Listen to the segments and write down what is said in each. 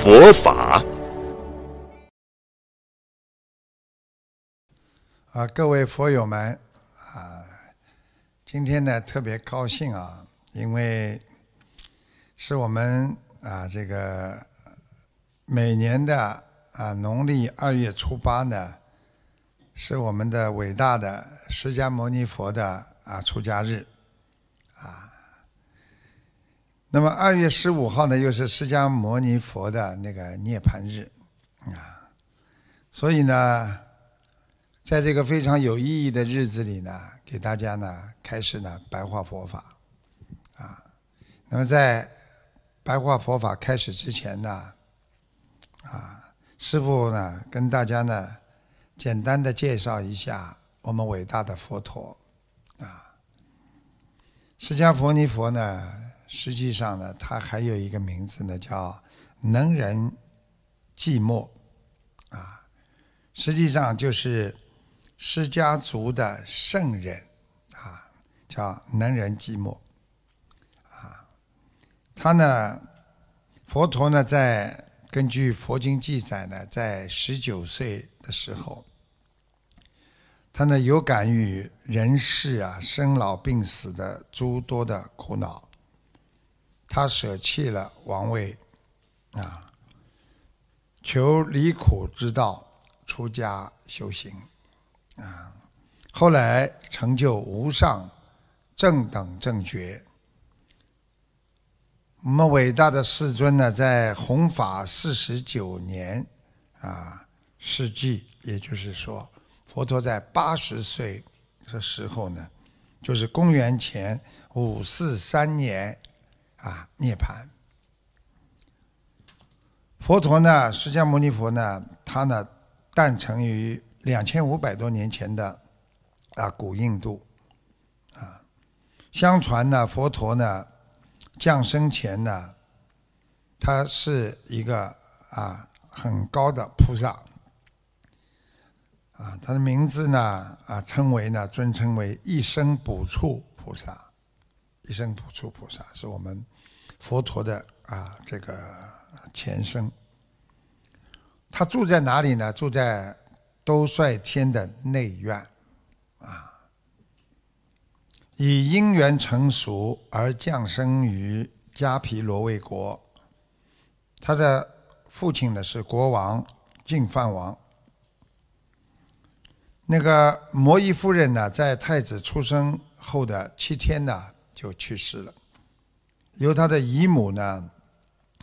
佛法。啊，各位佛友们啊，今天呢特别高兴啊，因为是我们啊这个每年的啊农历二月初八呢，是我们的伟大的释迦牟尼佛的啊出家日啊。那么二月十五号呢，又是释迦牟尼佛的那个涅槃日，啊，所以呢，在这个非常有意义的日子里呢，给大家呢开始呢白话佛法，啊，那么在白话佛法开始之前呢，啊，师父呢跟大家呢简单的介绍一下我们伟大的佛陀，啊，释迦牟尼佛呢。实际上呢，他还有一个名字呢，叫能人寂寞，啊，实际上就是释迦族的圣人，啊，叫能人寂寞，啊，他呢，佛陀呢，在根据佛经记载呢，在十九岁的时候，他呢有感于人世啊生老病死的诸多的苦恼。他舍弃了王位，啊，求离苦之道，出家修行，啊，后来成就无上正等正觉。我们伟大的世尊呢，在弘法四十九年，啊，世纪，也就是说，佛陀在八十岁的时候呢，就是公元前五四三年。啊，涅槃！佛陀呢，释迦牟尼佛呢，他呢诞生于两千五百多年前的啊古印度啊。相传呢，佛陀呢降生前呢，他是一个啊很高的菩萨啊，他的名字呢啊称为呢尊称为一生补处菩萨，一生补处菩萨是我们。佛陀的啊，这个前生，他住在哪里呢？住在兜率天的内院，啊，以因缘成熟而降生于迦毗罗卫国。他的父亲呢是国王净饭王。那个摩耶夫人呢，在太子出生后的七天呢，就去世了。由他的姨母呢，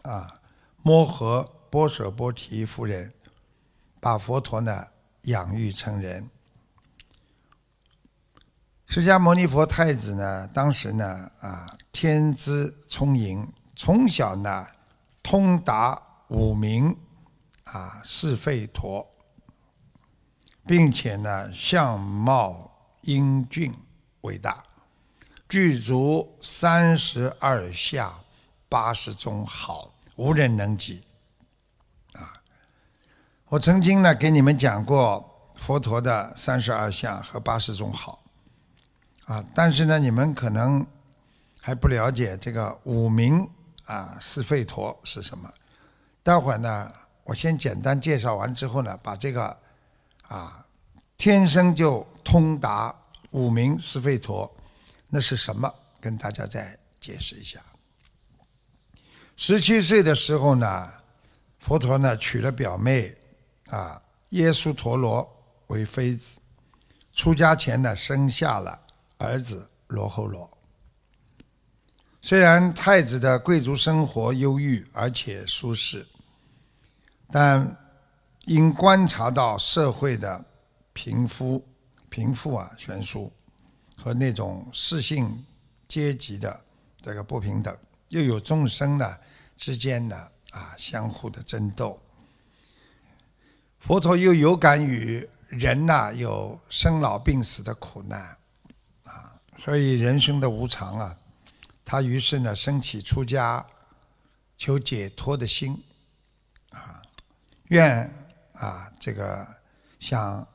啊，摩诃波舍波提夫人，把佛陀呢养育成人。释迦牟尼佛太子呢，当时呢，啊，天资聪颖，从小呢通达五明，啊，是吠陀，并且呢相貌英俊伟大。具足三十二相，八十种好，无人能及。啊，我曾经呢给你们讲过佛陀的三十二相和八十种好，啊，但是呢你们可能还不了解这个五明啊是吠陀是什么。待会儿呢，我先简单介绍完之后呢，把这个啊天生就通达五明是吠陀。那是什么？跟大家再解释一下。十七岁的时候呢，佛陀呢娶了表妹啊耶稣陀罗为妃子。出家前呢，生下了儿子罗睺罗。虽然太子的贵族生活优裕而且舒适，但因观察到社会的贫富贫富啊悬殊。和那种世性阶级的这个不平等，又有众生呢之间的啊相互的争斗。佛陀又有感于人呐有生老病死的苦难啊，所以人生的无常啊，他于是呢升起出家求解脱的心啊，愿啊这个想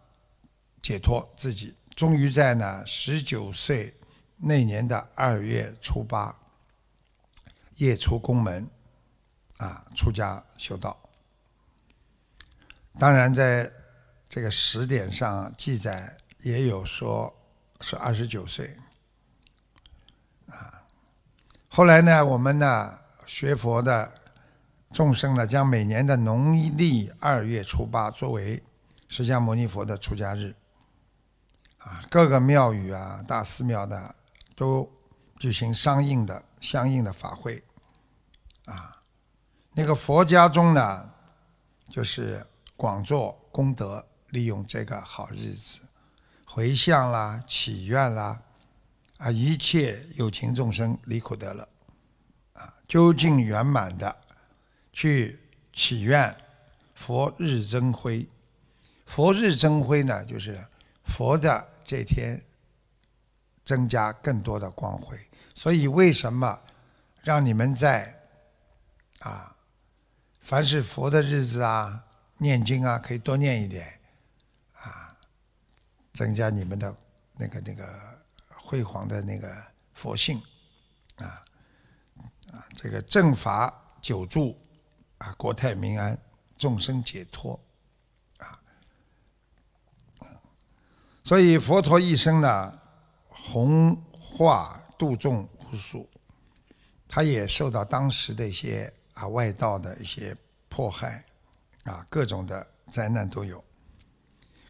解脱自己，终于在呢十九岁那年的二月初八夜出宫门啊出家修道。当然，在这个时点上记载也有说是二十九岁，啊，后来呢，我们呢学佛的众生呢，将每年的农历二月初八作为释迦牟尼佛的出家日，啊，各个庙宇啊、大寺庙的都举行相应的相应的法会，啊，那个佛家中呢，就是。广做功德，利用这个好日子，回向啦、祈愿啦，啊，一切有情众生离苦得乐，啊，究竟圆满的去祈愿佛日增辉。佛日增辉呢，就是佛的这天增加更多的光辉。所以，为什么让你们在啊，凡是佛的日子啊？念经啊，可以多念一点，啊，增加你们的那个那个辉煌的那个佛性，啊啊，这个正法久住，啊，国泰民安，众生解脱，所以佛陀一生呢，弘化度众无数，他也受到当时的一些啊外道的一些迫害。啊，各种的灾难都有。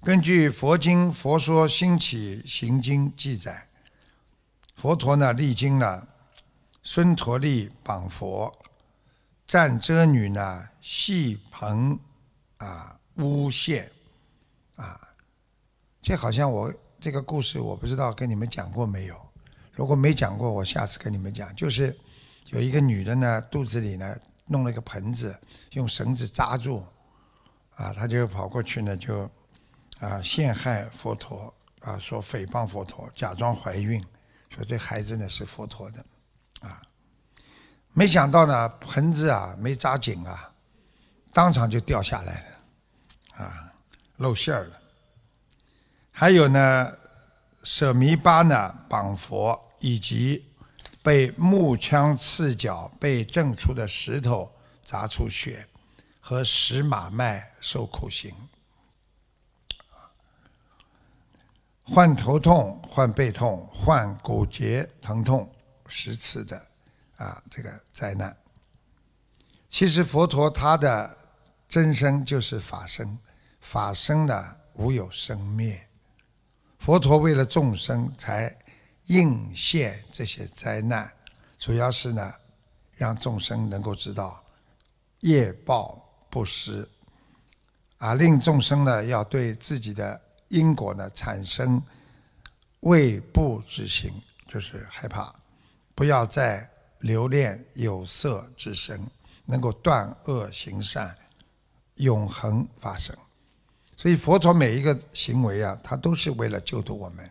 根据佛经《佛说兴起行经》记载，佛陀呢历经了孙陀利绑佛、战遮女呢戏棚啊诬陷啊，这好像我这个故事我不知道跟你们讲过没有？如果没讲过，我下次跟你们讲。就是有一个女的呢，肚子里呢弄了一个盆子，用绳子扎住。啊，她就跑过去呢，就啊陷害佛陀，啊说诽谤佛陀，假装怀孕，说这孩子呢是佛陀的，啊，没想到呢盆子啊没扎紧啊，当场就掉下来了，啊露馅儿了。还有呢舍弥巴呢绑佛，以及被木枪刺脚，被震出的石头砸出血。和石马脉受苦刑，患头痛、患背痛、患骨节疼痛十次的啊，这个灾难。其实佛陀他的真身就是法身，法身呢无有生灭。佛陀为了众生才应现这些灾难，主要是呢让众生能够知道业报。不施，啊，令众生呢要对自己的因果呢产生畏怖之心，就是害怕，不要再留恋有色之身，能够断恶行善，永恒发生。所以佛陀每一个行为啊，他都是为了救度我们。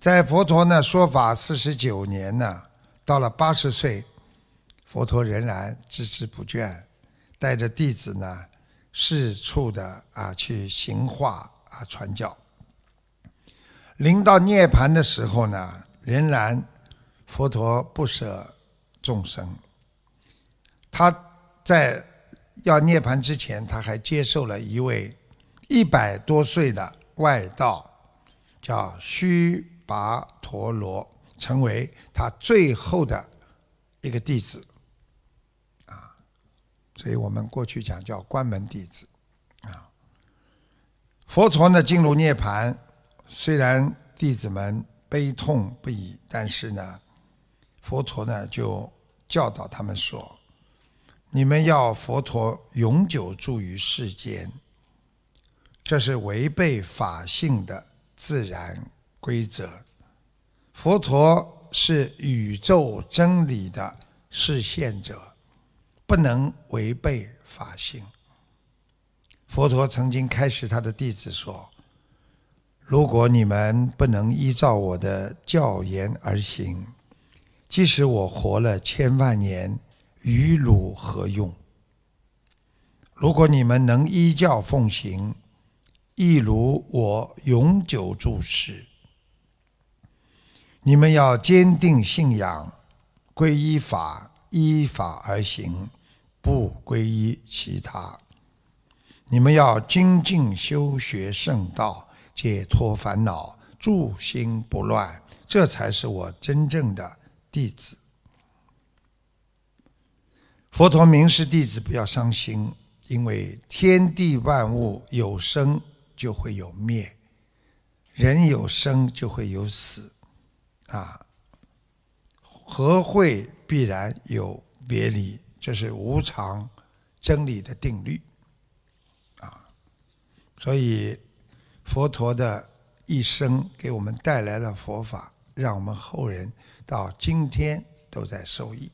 在佛陀呢说法四十九年呢，到了八十岁，佛陀仍然孜孜不倦。带着弟子呢，四处的啊去行化啊传教。临到涅盘的时候呢，仍然佛陀不舍众生。他在要涅盘之前，他还接受了一位一百多岁的外道，叫须跋陀罗，成为他最后的一个弟子。啊所以我们过去讲叫关门弟子，啊，佛陀呢进入涅盘，虽然弟子们悲痛不已，但是呢，佛陀呢就教导他们说：你们要佛陀永久住于世间，这是违背法性的自然规则。佛陀是宇宙真理的示现者。不不能违背法性。佛陀曾经开始他的弟子说：“如果你们不能依照我的教言而行，即使我活了千万年，与汝何用？如果你们能依教奉行，亦如我永久住世。你们要坚定信仰，皈依法，依法而行，不皈依其他。你们要精进修学圣道，解脱烦恼，住心不乱，这才是我真正的弟子。佛陀明示弟子不要伤心，因为天地万物有生就会有灭，人有生就会有死。啊，和会必然有别离，这是无常真理的定律。啊，所以佛陀的一生给我们带来了佛法，让我们后人到今天都在受益。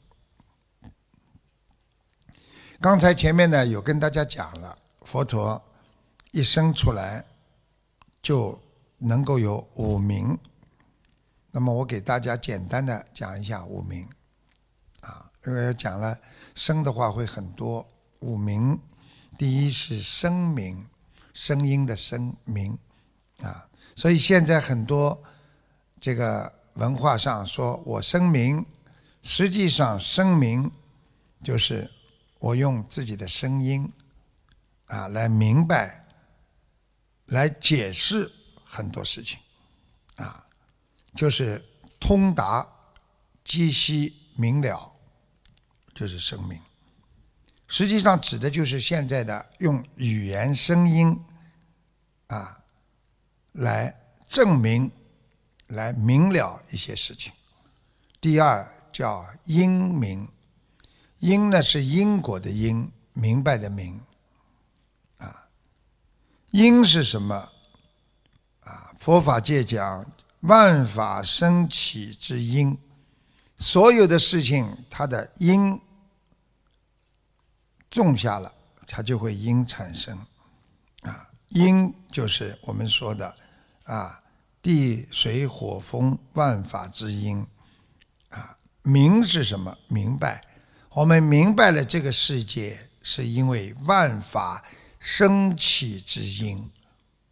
刚才前面呢有跟大家讲了，佛陀一生出来就能够有五名。那么我给大家简单的讲一下五名，啊，因为讲了声的话会很多。五名，第一是声名，声音的声名，啊，所以现在很多这个文化上说我声明，实际上声明就是我用自己的声音啊来明白，来解释很多事情，啊。就是通达、机悉、明了，就是声明。实际上指的就是现在的用语言、声音啊来证明、来明了一些事情。第二叫英明，因呢是因果的因，明白的明。啊，因是什么？啊，佛法界讲。万法生起之因，所有的事情，它的因种下了，它就会因产生。啊，因就是我们说的啊，地水火风万法之因。啊，明是什么？明白。我们明白了这个世界是因为万法生起之因，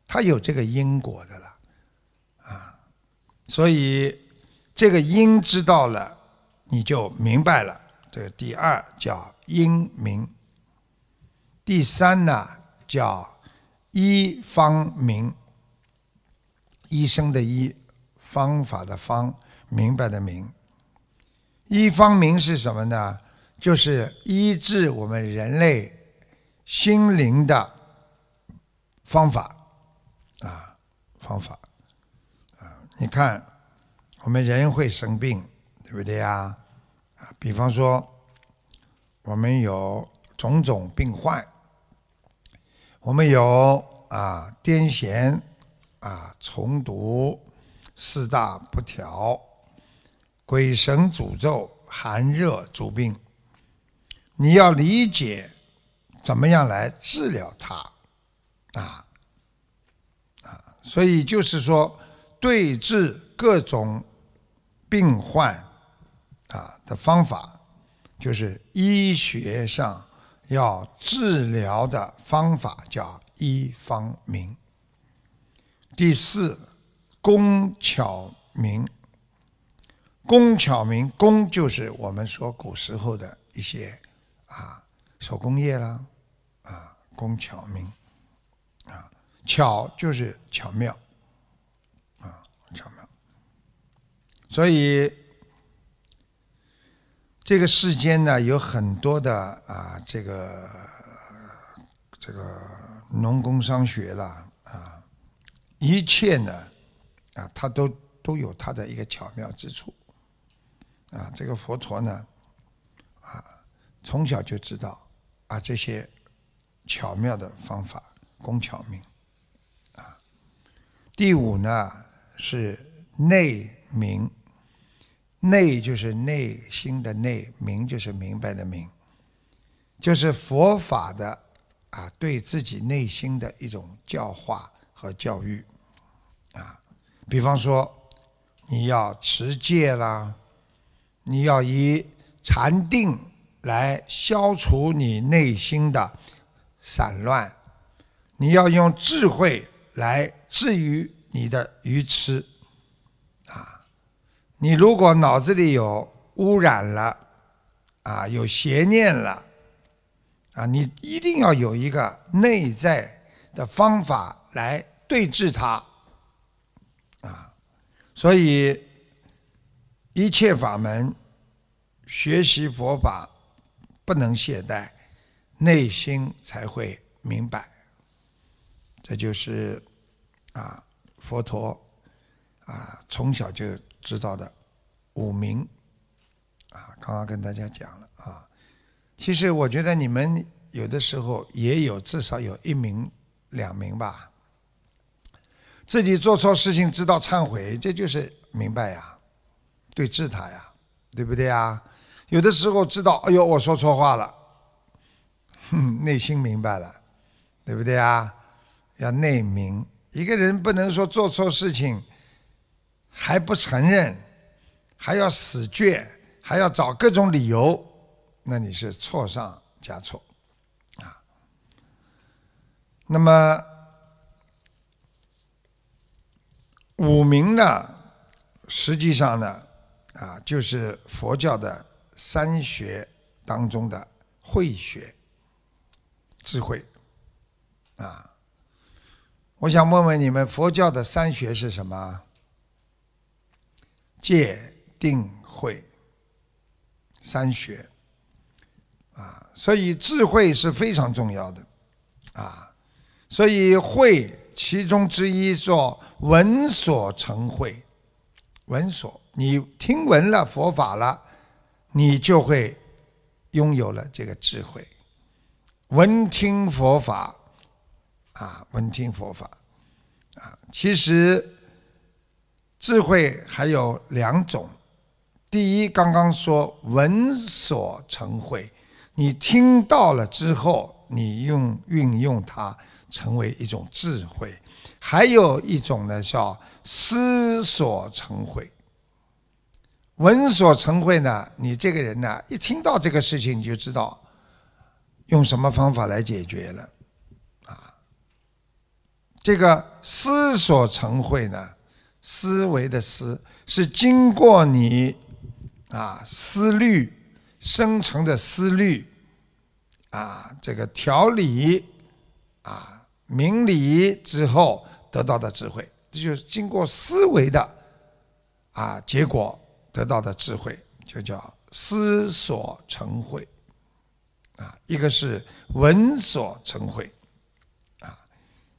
它有这个因果的了。啊所以，这个因知道了，你就明白了。这个第二叫因明。第三呢叫医方明。医生的医，方法的方，明白的明。医方明是什么呢？就是医治我们人类心灵的方法啊，方法啊。你看，我们人会生病，对不对呀？啊，比方说，我们有种种病患，我们有啊癫痫啊重读四大不调、鬼神诅咒、寒热诸病，你要理解怎么样来治疗它啊啊，所以就是说。对治各种病患啊的方法，就是医学上要治疗的方法，叫医方明。第四，工巧明。工巧明，工就是我们说古时候的一些啊手工业啦，啊工巧明，啊巧就是巧妙。啊巧妙，所以这个世间呢，有很多的啊，这个这个农工商学啦啊，一切呢啊，它都都有它的一个巧妙之处啊。这个佛陀呢啊，从小就知道啊这些巧妙的方法，工巧明啊。第五呢。是内明，内就是内心的内，明就是明白的明。就是佛法的啊，对自己内心的一种教化和教育啊。比方说，你要持戒啦，你要以禅定来消除你内心的散乱，你要用智慧来治愈你的愚痴啊。你如果脑子里有污染了啊，有邪念了啊，你一定要有一个内在的方法来对治它啊。所以一切法门学习佛法不能懈怠，内心才会明白。这就是啊，佛陀啊从小就知道的五明啊，刚刚跟大家讲了啊。其实我觉得你们有的时候也有至少有一名、两名吧。自己做错事情知道忏悔，这就是明白呀，对治他呀，对不对呀？有的时候知道，哎呦，我说错话了，哼，内心明白了，对不对啊？要内明，一个人不能说做错事情还不承认，还要死倔，还要找各种理由，那你是错上加错啊。那么。五明呢，实际上呢，啊，就是佛教的三学当中的慧学，智慧，啊，我想问问你们，佛教的三学是什么？戒、定、慧，三学，啊，所以智慧是非常重要的，啊，所以慧其中之一说。闻所成慧，闻所，你听闻了佛法了，你就会拥有了这个智慧。闻听佛法，啊，闻听佛法，啊，其实智慧还有两种。第一，刚刚说闻所成慧，你听到了之后，你用运用它，成为一种智慧。还有一种呢，叫思所成慧，闻所成慧呢。你这个人呢，一听到这个事情，你就知道用什么方法来解决了，啊。这个思所成慧呢，思维的思是经过你啊思虑生成的思虑啊，这个条理啊明理之后。得到的智慧，这就是经过思维的啊结果得到的智慧，就叫思所成慧啊。一个是闻所成慧啊，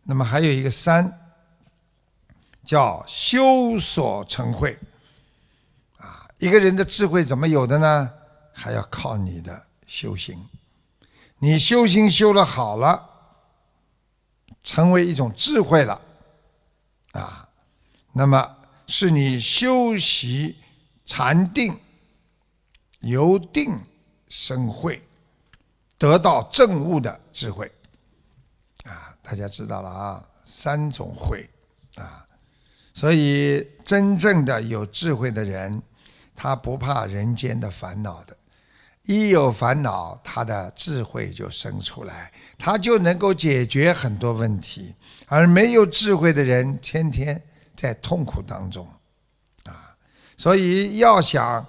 那么还有一个三叫修所成慧啊。一个人的智慧怎么有的呢？还要靠你的修行，你修行修了好了，成为一种智慧了。啊，那么是你修习禅定，由定生慧，得到正悟的智慧。啊，大家知道了啊，三种慧啊，所以真正的有智慧的人，他不怕人间的烦恼的。一有烦恼，他的智慧就生出来，他就能够解决很多问题。而没有智慧的人，天天在痛苦当中，所以要想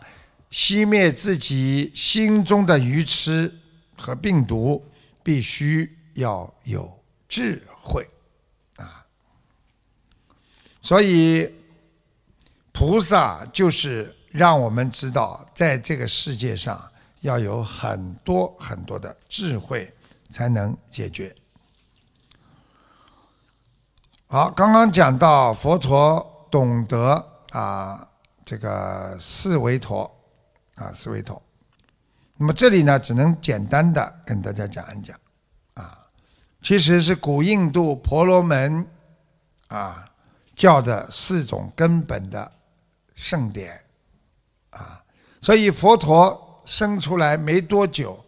熄灭自己心中的愚痴和病毒，必须要有智慧，啊，所以菩萨就是让我们知道，在这个世界上要有很多很多的智慧，才能解决。好，刚刚讲到佛陀懂得啊，这个四维陀啊，四维陀。那么这里呢，只能简单的跟大家讲一讲啊，其实是古印度婆罗门啊教的四种根本的圣典啊，所以佛陀生出来没多久，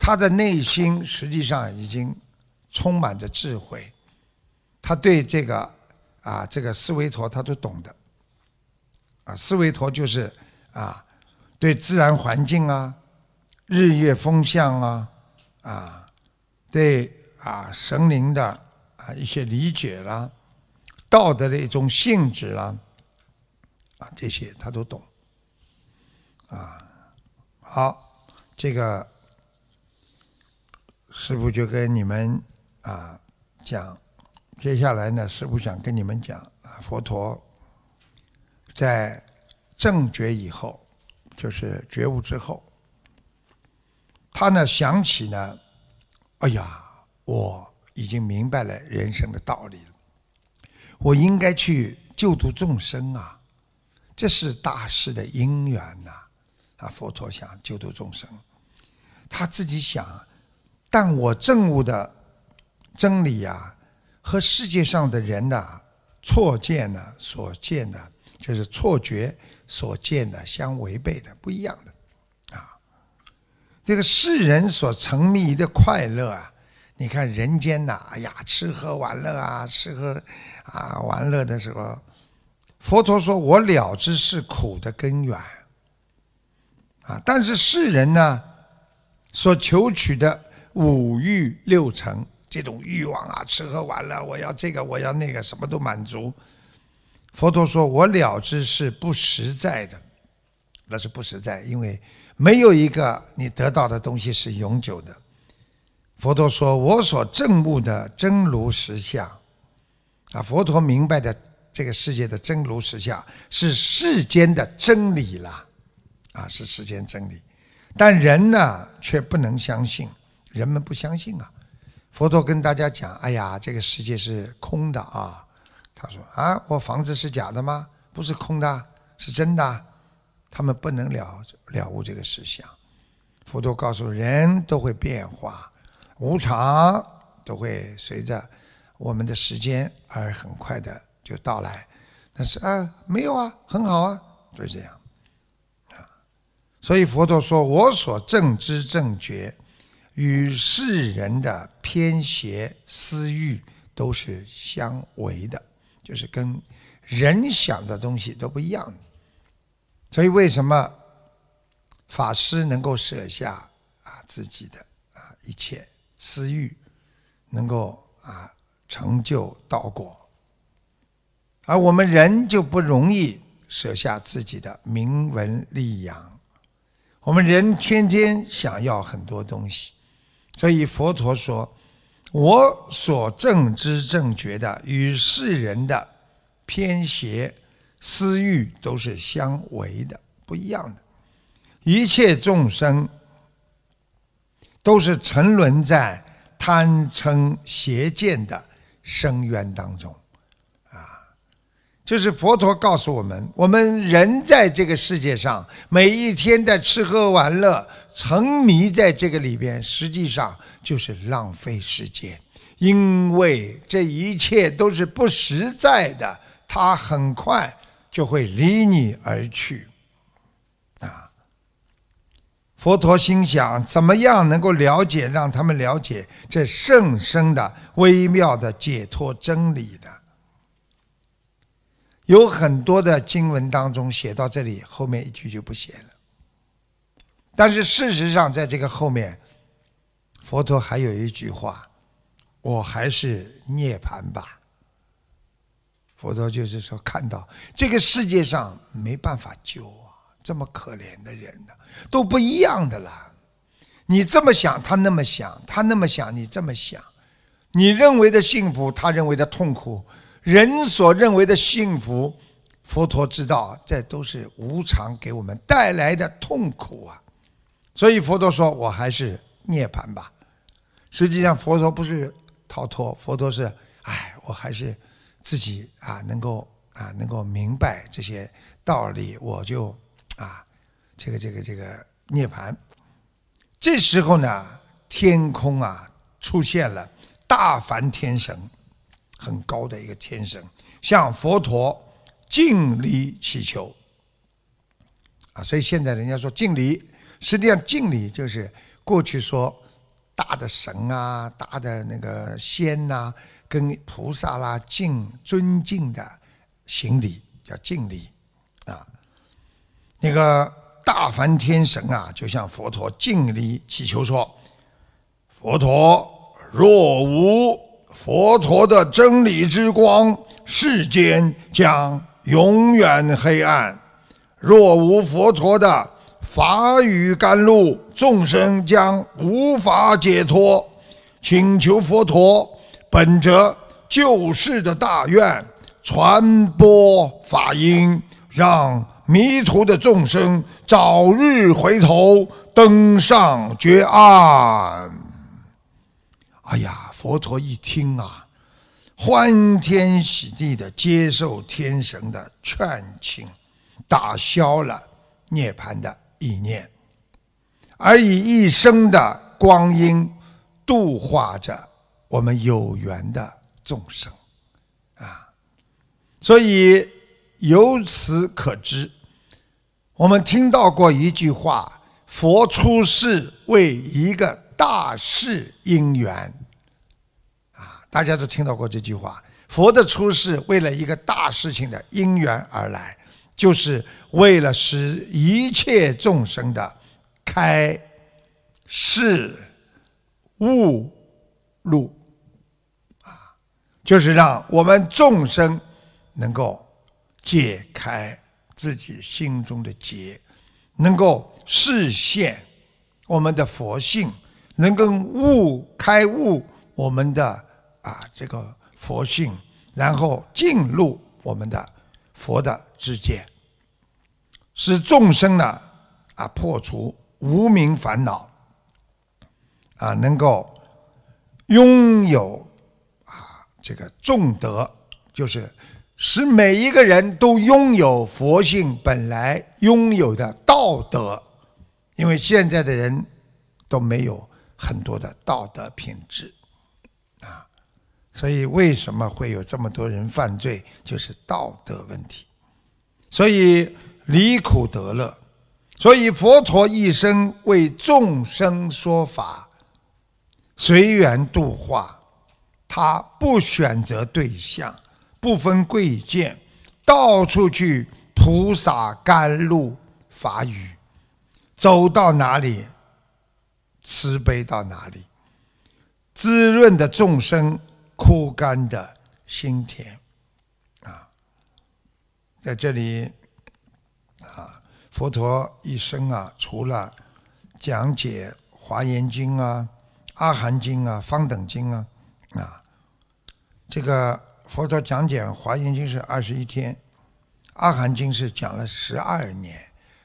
他的内心实际上已经充满着智慧，他对这个啊这个思维陀他都懂的，啊思维陀就是啊对自然环境啊、日月风向啊啊对啊神灵的啊一些理解啦、道德的一种性质啦啊这些他都懂，啊好这个。师傅就跟你们啊讲，接下来呢，师傅想跟你们讲啊，佛陀在正觉以后，就是觉悟之后，他呢想起呢，哎呀，我已经明白了人生的道理了，我应该去救度众生啊，这是大事的因缘呐，啊，佛陀想救度众生，他自己想。但我证悟的真理呀，和世界上的人呐错见呢所见的，就是错觉所见的相违背的，不一样的啊。这个世人所沉迷的快乐啊，你看人间呐，哎呀，吃喝玩乐啊，吃喝啊玩乐的时候，佛陀说我了知是苦的根源啊。但是世人呢，所求取的。五欲六尘这种欲望啊，吃喝玩乐，我要这个，我要那个，什么都满足。佛陀说：“我了知是不实在的，那是不实在，因为没有一个你得到的东西是永久的。”佛陀说：“我所证悟的真如实相，啊，佛陀明白的这个世界的真如实相是世间的真理了，啊，是世间真理，但人呢却不能相信。”人们不相信啊！佛陀跟大家讲：“哎呀，这个世界是空的啊！”他说：“啊，我房子是假的吗？不是空的，是真的。”他们不能了了悟这个实相。佛陀告诉人都会变化，无常都会随着我们的时间而很快的就到来。但是啊，没有啊，很好啊，就是这样啊。所以佛陀说：“我所正知正觉。”与世人的偏邪私欲都是相违的，就是跟人想的东西都不一样。所以为什么法师能够舍下啊自己的啊一切私欲，能够啊成就道果，而我们人就不容易舍下自己的名闻利养。我们人天天想要很多东西。所以佛陀说：“我所正知正觉的，与世人的偏邪私欲都是相违的，不一样的。一切众生都是沉沦在贪嗔邪见的深渊当中。”啊就是佛陀告诉我们，我们人在这个世界上，每一天的吃喝玩乐、沉迷在这个里边，实际上就是浪费时间，因为这一切都是不实在的，它很快就会离你而去。啊！佛陀心想，怎么样能够了解，让他们了解这甚深的微妙的解脱真理的？有很多的经文当中写到这里，后面一句就不写了。但是事实上，在这个后面，佛陀还有一句话：“我还是涅槃吧。”佛陀就是说，看到这个世界上没办法救啊，这么可怜的人呢，都不一样的了。你这么想，他那么想；他那么想，你这么想。你认为的幸福，他认为的痛苦。人所认为的幸福，佛陀知道，这都是无常给我们带来的痛苦啊！所以佛陀说：“我还是涅槃吧。”实际上，佛陀不是逃脱，佛陀是，哎，我还是自己啊，能够啊，能够明白这些道理，我就啊，这个这个这个涅槃。这时候呢，天空啊，出现了大梵天神。很高的一个天神向佛陀敬礼祈求啊，所以现在人家说敬礼，实际上敬礼就是过去说大的神啊、大的那个仙呐、跟菩萨啦敬尊敬的行礼，叫敬礼啊。那个大梵天神啊，就向佛陀敬礼祈求说：“佛陀，若无佛陀的真理之光，世间将永远黑暗；若无佛陀的法语甘露，众生将无法解脱。请求佛陀本着救世的大愿，传播法音，让迷途的众生早日回头，登上绝岸。哎呀，佛陀一听啊，欢天喜地的接受天神的劝请，打消了涅槃的意念，而以一生的光阴度化着我们有缘的众生，啊，所以由此可知。我们听到过一句话：“佛出世为一个大事因缘。”啊，大家都听到过这句话。佛的出世为了一个大事情的因缘而来，就是为了使一切众生的开示悟路，啊，就是让我们众生能够解开。自己心中的结，能够实现我们的佛性，能够悟开悟我们的啊这个佛性，然后进入我们的佛的知见，使众生呢啊破除无名烦恼，啊能够拥有啊这个重德，就是。使每一个人都拥有佛性本来拥有的道德，因为现在的人都没有很多的道德品质，所以为什么会有这么多人犯罪，就是道德问题。所以离苦得乐，所以佛陀一生为众生说法，随缘度化，他不选择对象。不分贵贱，到处去菩萨甘露法语，走到哪里，慈悲到哪里，滋润的众生枯干的心田，啊，在这里，啊，佛陀一生啊，除了讲解《华严经》啊、《阿含经》啊、《方等经》啊，啊，这个。佛陀讲解《华严经》是二十一天，《阿含经》是讲了十二年，《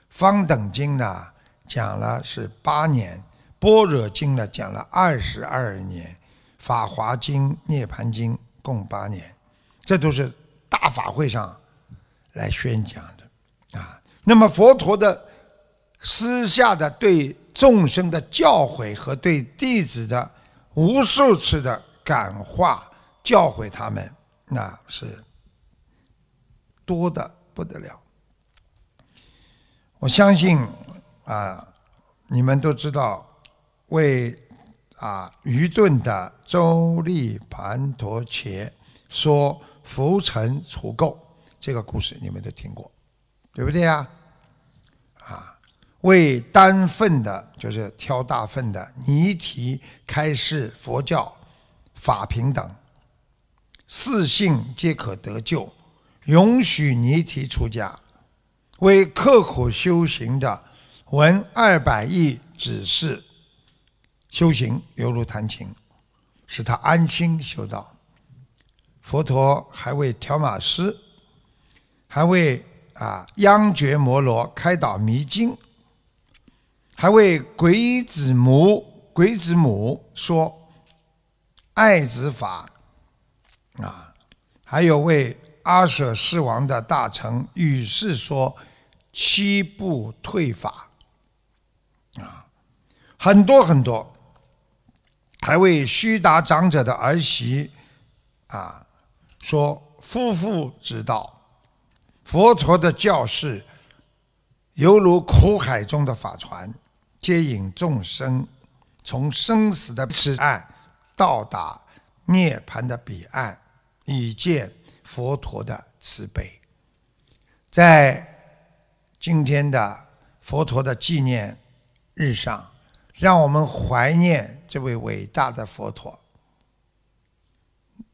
方等经》呢讲了是八年，《般若经》呢讲了二十二年，《法华经》《涅盘经》共八年，这都是大法会上来宣讲的啊。那么佛陀的私下的对众生的教诲和对弟子的无数次的感化教诲他们。那是多的不得了。我相信啊，你们都知道，为啊愚钝的周利盘陀伽说浮尘除垢这个故事，你们都听过，对不对呀？啊，为单份的，就是挑大粪的尼提开示佛教法平等。四性皆可得救，允许尼提出家，为刻苦修行的闻二百亿指示修行，犹如弹琴，使他安心修道。佛陀还为条马师，还为啊央觉摩罗开导迷津，还为鬼子母鬼子母说爱子法。啊，还有为阿舍世王的大臣与世说七步退法，啊，很多很多，还为须达长者的儿媳啊说夫妇之道。佛陀的教示犹如苦海中的法船，接引众生从生死的此岸到达涅槃的彼岸，以见佛陀的慈悲。在今天的佛陀的纪念日上，让我们怀念这位伟大的佛陀，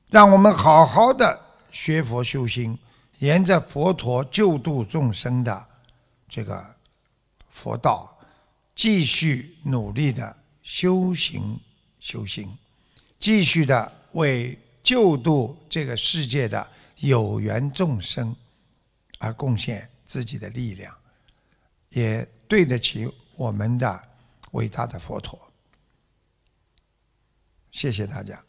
让我们好好的学佛修心，沿着佛陀救度众生的这个佛道，继续努力的修行修心，继续的为救度这个世界的有缘众生而贡献自己的力量，也对得起我们的伟大的佛陀。谢谢大家。